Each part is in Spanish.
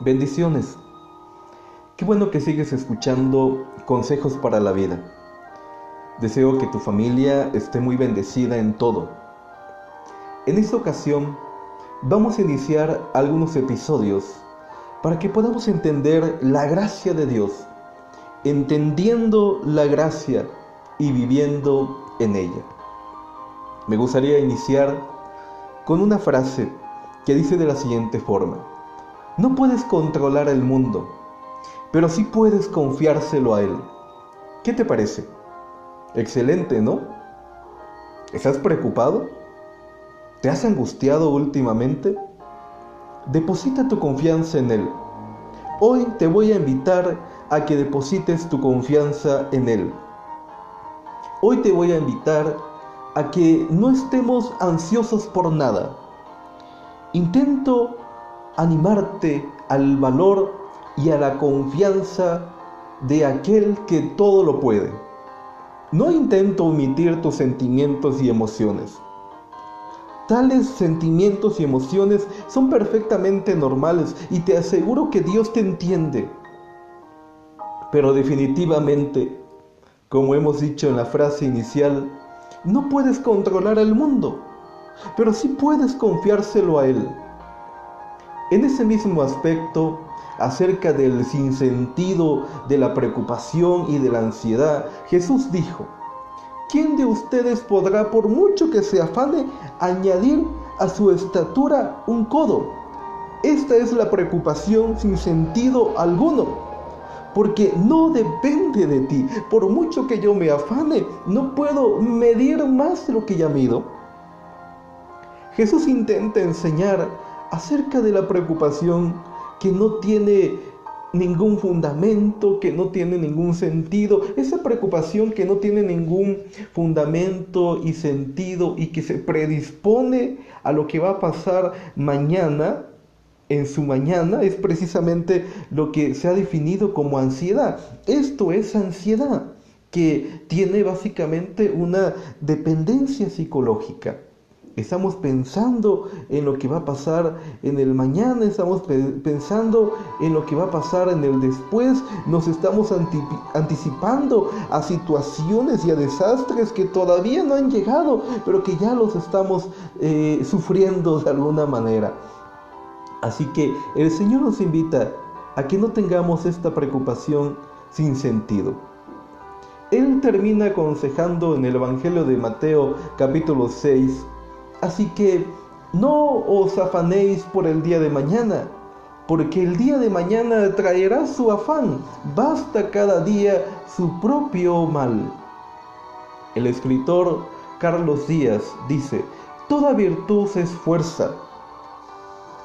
Bendiciones. Qué bueno que sigues escuchando consejos para la vida. Deseo que tu familia esté muy bendecida en todo. En esta ocasión vamos a iniciar algunos episodios para que podamos entender la gracia de Dios, entendiendo la gracia y viviendo en ella. Me gustaría iniciar con una frase que dice de la siguiente forma. No puedes controlar el mundo, pero sí puedes confiárselo a Él. ¿Qué te parece? Excelente, ¿no? ¿Estás preocupado? ¿Te has angustiado últimamente? Deposita tu confianza en Él. Hoy te voy a invitar a que deposites tu confianza en Él. Hoy te voy a invitar a que no estemos ansiosos por nada. Intento animarte al valor y a la confianza de aquel que todo lo puede. No intento omitir tus sentimientos y emociones. Tales sentimientos y emociones son perfectamente normales y te aseguro que Dios te entiende. Pero definitivamente, como hemos dicho en la frase inicial, no puedes controlar el mundo, pero sí puedes confiárselo a Él. En ese mismo aspecto, acerca del sinsentido, de la preocupación y de la ansiedad, Jesús dijo, ¿quién de ustedes podrá, por mucho que se afane, añadir a su estatura un codo? Esta es la preocupación sin sentido alguno, porque no depende de ti. Por mucho que yo me afane, no puedo medir más de lo que ya mido. Jesús intenta enseñar acerca de la preocupación que no tiene ningún fundamento, que no tiene ningún sentido, esa preocupación que no tiene ningún fundamento y sentido y que se predispone a lo que va a pasar mañana, en su mañana, es precisamente lo que se ha definido como ansiedad. Esto es ansiedad, que tiene básicamente una dependencia psicológica. Estamos pensando en lo que va a pasar en el mañana, estamos pensando en lo que va a pasar en el después, nos estamos anticipando a situaciones y a desastres que todavía no han llegado, pero que ya los estamos eh, sufriendo de alguna manera. Así que el Señor nos invita a que no tengamos esta preocupación sin sentido. Él termina aconsejando en el Evangelio de Mateo capítulo 6, Así que no os afanéis por el día de mañana, porque el día de mañana traerá su afán. Basta cada día su propio mal. El escritor Carlos Díaz dice, toda virtud es fuerza.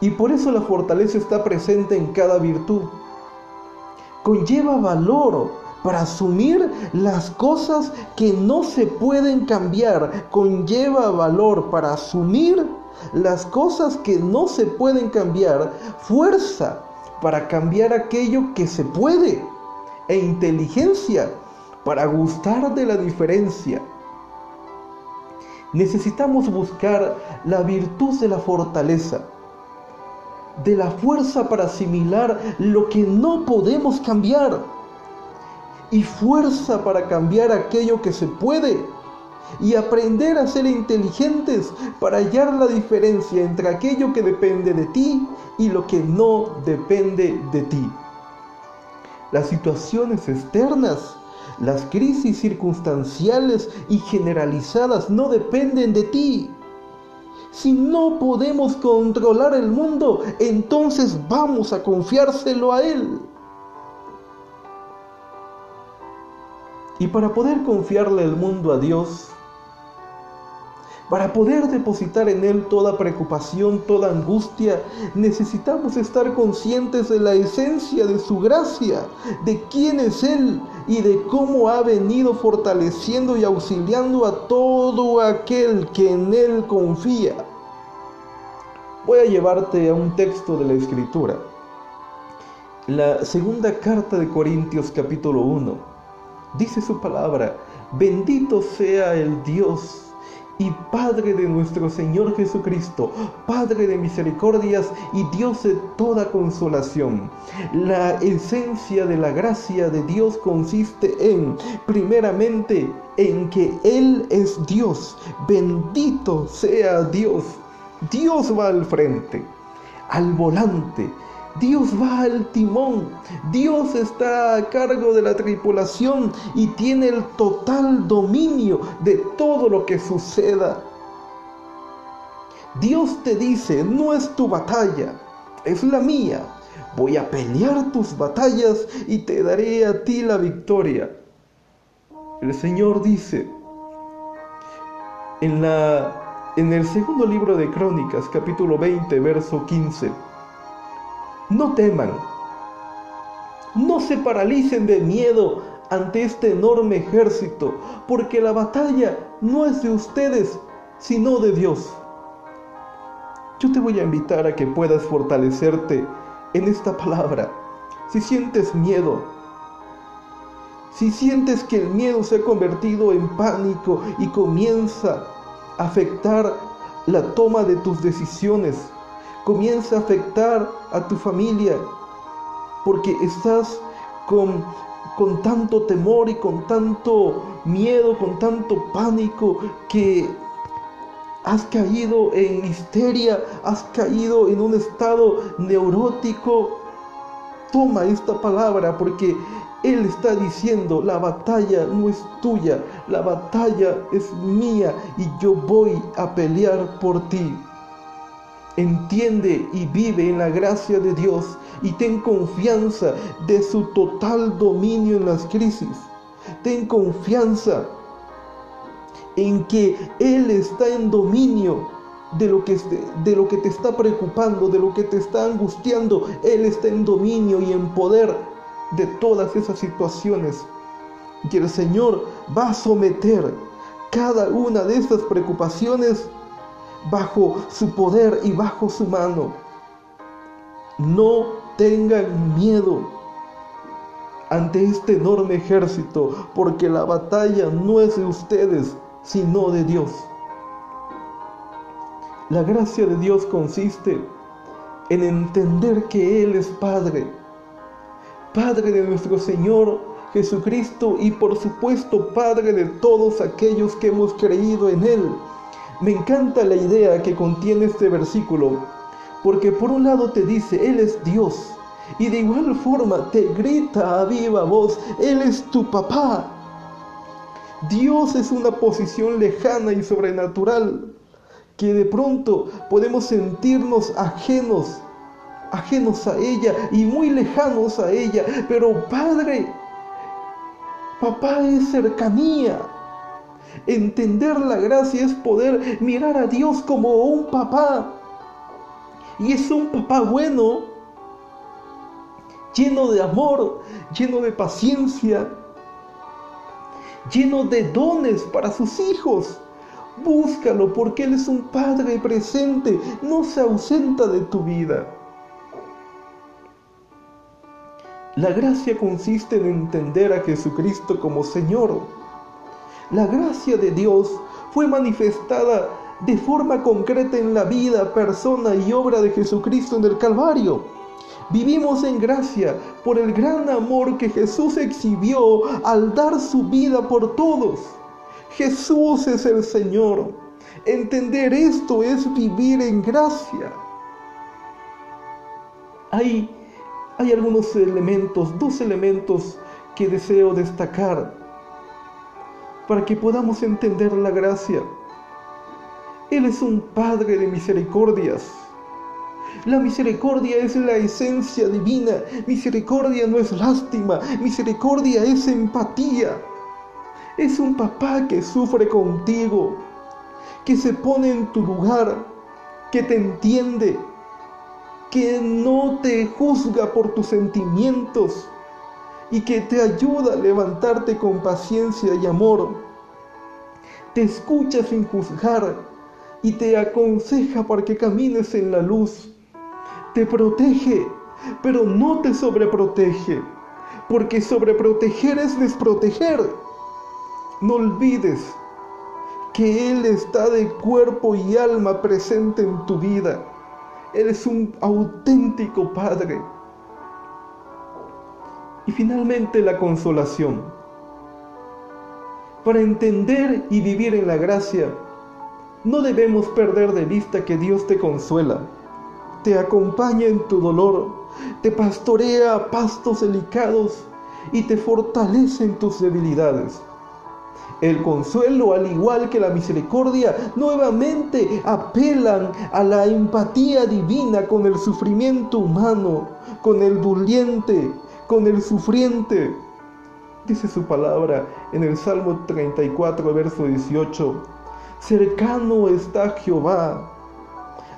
Y por eso la fortaleza está presente en cada virtud. Conlleva valor para asumir las cosas que no se pueden cambiar. Conlleva valor para asumir las cosas que no se pueden cambiar. Fuerza para cambiar aquello que se puede. E inteligencia para gustar de la diferencia. Necesitamos buscar la virtud de la fortaleza, de la fuerza para asimilar lo que no podemos cambiar y fuerza para cambiar aquello que se puede y aprender a ser inteligentes para hallar la diferencia entre aquello que depende de ti y lo que no depende de ti. Las situaciones externas, las crisis circunstanciales y generalizadas no dependen de ti. Si no podemos controlar el mundo, entonces vamos a confiárselo a Él. Y para poder confiarle el mundo a Dios, para poder depositar en Él toda preocupación, toda angustia, necesitamos estar conscientes de la esencia de su gracia, de quién es Él y de cómo ha venido fortaleciendo y auxiliando a todo aquel que en Él confía. Voy a llevarte a un texto de la Escritura. La segunda carta de Corintios capítulo 1 Dice su palabra, bendito sea el Dios y Padre de nuestro Señor Jesucristo, Padre de misericordias y Dios de toda consolación. La esencia de la gracia de Dios consiste en, primeramente, en que Él es Dios. Bendito sea Dios. Dios va al frente, al volante, Dios va al timón, Dios está a cargo de la tripulación y tiene el total dominio de todo lo que suceda. Dios te dice, no es tu batalla, es la mía. Voy a pelear tus batallas y te daré a ti la victoria. El Señor dice en, la, en el segundo libro de Crónicas, capítulo 20, verso 15, no teman, no se paralicen de miedo ante este enorme ejército, porque la batalla no es de ustedes, sino de Dios. Yo te voy a invitar a que puedas fortalecerte en esta palabra. Si sientes miedo, si sientes que el miedo se ha convertido en pánico y comienza a afectar la toma de tus decisiones, comienza a afectar a tu familia, porque estás con, con tanto temor y con tanto miedo, con tanto pánico, que has caído en histeria, has caído en un estado neurótico. Toma esta palabra porque Él está diciendo, la batalla no es tuya, la batalla es mía y yo voy a pelear por ti. Entiende y vive en la gracia de Dios y ten confianza de su total dominio en las crisis. Ten confianza en que Él está en dominio de lo, que, de lo que te está preocupando, de lo que te está angustiando. Él está en dominio y en poder de todas esas situaciones. Y el Señor va a someter cada una de esas preocupaciones bajo su poder y bajo su mano. No tengan miedo ante este enorme ejército, porque la batalla no es de ustedes, sino de Dios. La gracia de Dios consiste en entender que Él es Padre, Padre de nuestro Señor Jesucristo y por supuesto Padre de todos aquellos que hemos creído en Él. Me encanta la idea que contiene este versículo, porque por un lado te dice, Él es Dios, y de igual forma te grita a viva voz, Él es tu papá. Dios es una posición lejana y sobrenatural, que de pronto podemos sentirnos ajenos, ajenos a ella y muy lejanos a ella, pero Padre, papá es cercanía. Entender la gracia es poder mirar a Dios como un papá. Y es un papá bueno, lleno de amor, lleno de paciencia, lleno de dones para sus hijos. Búscalo porque Él es un Padre presente, no se ausenta de tu vida. La gracia consiste en entender a Jesucristo como Señor la gracia de Dios fue manifestada de forma concreta en la vida, persona y obra de Jesucristo en el Calvario. Vivimos en gracia por el gran amor que Jesús exhibió al dar su vida por todos. Jesús es el Señor. Entender esto es vivir en gracia. Hay, hay algunos elementos, dos elementos que deseo destacar para que podamos entender la gracia. Él es un Padre de misericordias. La misericordia es la esencia divina. Misericordia no es lástima. Misericordia es empatía. Es un papá que sufre contigo, que se pone en tu lugar, que te entiende, que no te juzga por tus sentimientos, y que te ayuda a levantarte con paciencia y amor. Te escucha sin juzgar y te aconseja para que camines en la luz. Te protege, pero no te sobreprotege, porque sobreproteger es desproteger. No olvides que Él está de cuerpo y alma presente en tu vida. Él es un auténtico Padre. Y finalmente la consolación. Para entender y vivir en la gracia, no debemos perder de vista que Dios te consuela, te acompaña en tu dolor, te pastorea a pastos delicados y te fortalece en tus debilidades. El consuelo, al igual que la misericordia, nuevamente apelan a la empatía divina con el sufrimiento humano, con el doliente, con el sufriente. Dice su palabra en el Salmo 34, verso 18. Cercano está Jehová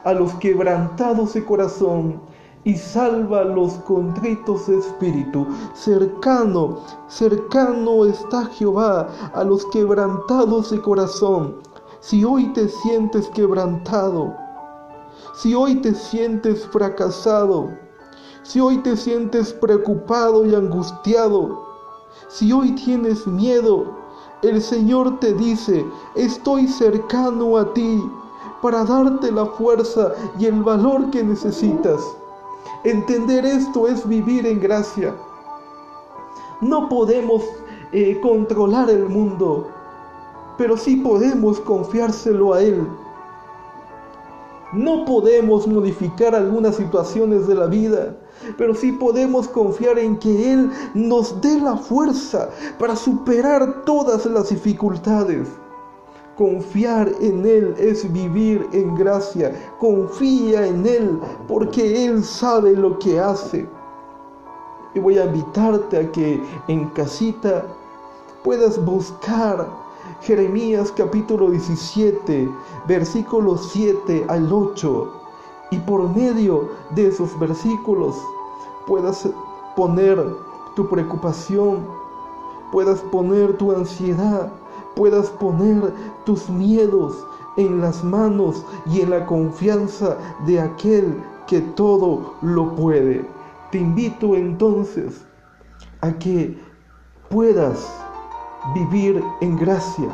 a los quebrantados de corazón y salva a los contritos de espíritu. Cercano, cercano está Jehová a los quebrantados de corazón. Si hoy te sientes quebrantado, si hoy te sientes fracasado, si hoy te sientes preocupado y angustiado, si hoy tienes miedo, el Señor te dice, estoy cercano a ti para darte la fuerza y el valor que necesitas. Entender esto es vivir en gracia. No podemos eh, controlar el mundo, pero sí podemos confiárselo a Él. No podemos modificar algunas situaciones de la vida, pero sí podemos confiar en que Él nos dé la fuerza para superar todas las dificultades. Confiar en Él es vivir en gracia. Confía en Él porque Él sabe lo que hace. Y voy a invitarte a que en casita puedas buscar Jeremías capítulo 17, versículos 7 al 8. Y por medio de esos versículos puedas poner tu preocupación, puedas poner tu ansiedad, puedas poner tus miedos en las manos y en la confianza de aquel que todo lo puede. Te invito entonces a que puedas vivir en gracia.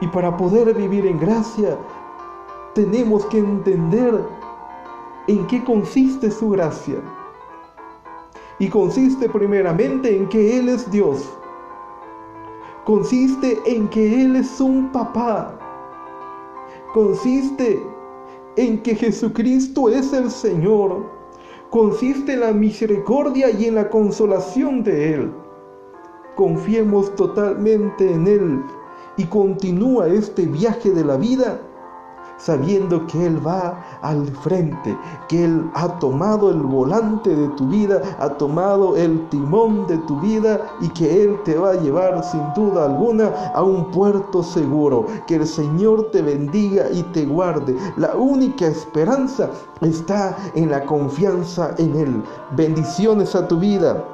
Y para poder vivir en gracia, tenemos que entender en qué consiste su gracia. Y consiste primeramente en que Él es Dios consiste en que Él es un papá. Consiste en que Jesucristo es el Señor. Consiste en la misericordia y en la consolación de Él. Confiemos totalmente en Él y continúa este viaje de la vida sabiendo que Él va al frente, que Él ha tomado el volante de tu vida, ha tomado el timón de tu vida y que Él te va a llevar sin duda alguna a un puerto seguro. Que el Señor te bendiga y te guarde. La única esperanza está en la confianza en Él. Bendiciones a tu vida.